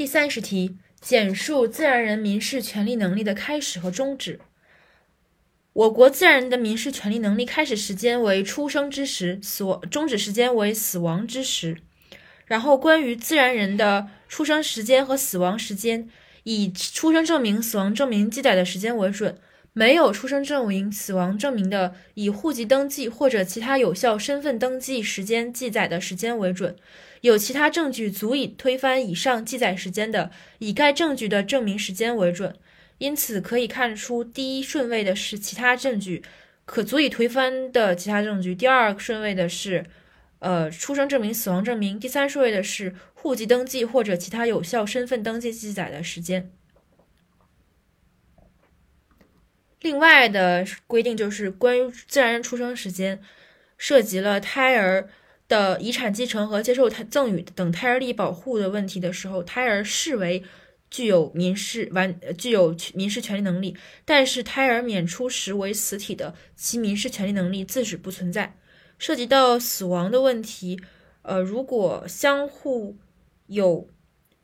第三十题，简述自然人民事权利能力的开始和终止。我国自然人的民事权利能力开始时间为出生之时，死亡终止时间为死亡之时。然后，关于自然人的出生时间和死亡时间，以出生证明、死亡证明记载的时间为准；没有出生证明、死亡证明的，以户籍登记或者其他有效身份登记时间记载的时间为准。有其他证据足以推翻以上记载时间的，以该证据的证明时间为准。因此，可以看出，第一顺位的是其他证据，可足以推翻的其他证据；第二顺位的是。呃，出生证明、死亡证明，第三顺位的是户籍登记或者其他有效身份登记记载的时间。另外的规定就是关于自然人出生时间，涉及了胎儿的遗产继承和接受胎赠与等胎儿利益保护的问题的时候，胎儿视为具有民事完具有民事权利能力，但是胎儿免出时为死体的，其民事权利能力自始不存在。涉及到死亡的问题，呃，如果相互有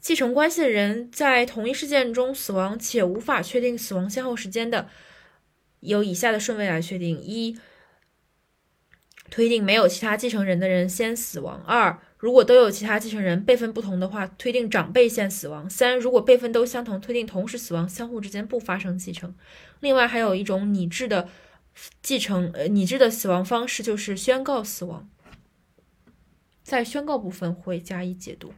继承关系的人在同一事件中死亡且无法确定死亡先后时间的，由以下的顺位来确定：一、推定没有其他继承人的人先死亡；二、如果都有其他继承人，辈分不同的话，推定长辈先死亡；三、如果辈分都相同，推定同时死亡，相互之间不发生继承。另外还有一种拟制的。继承呃拟制的死亡方式就是宣告死亡，在宣告部分会加以解读。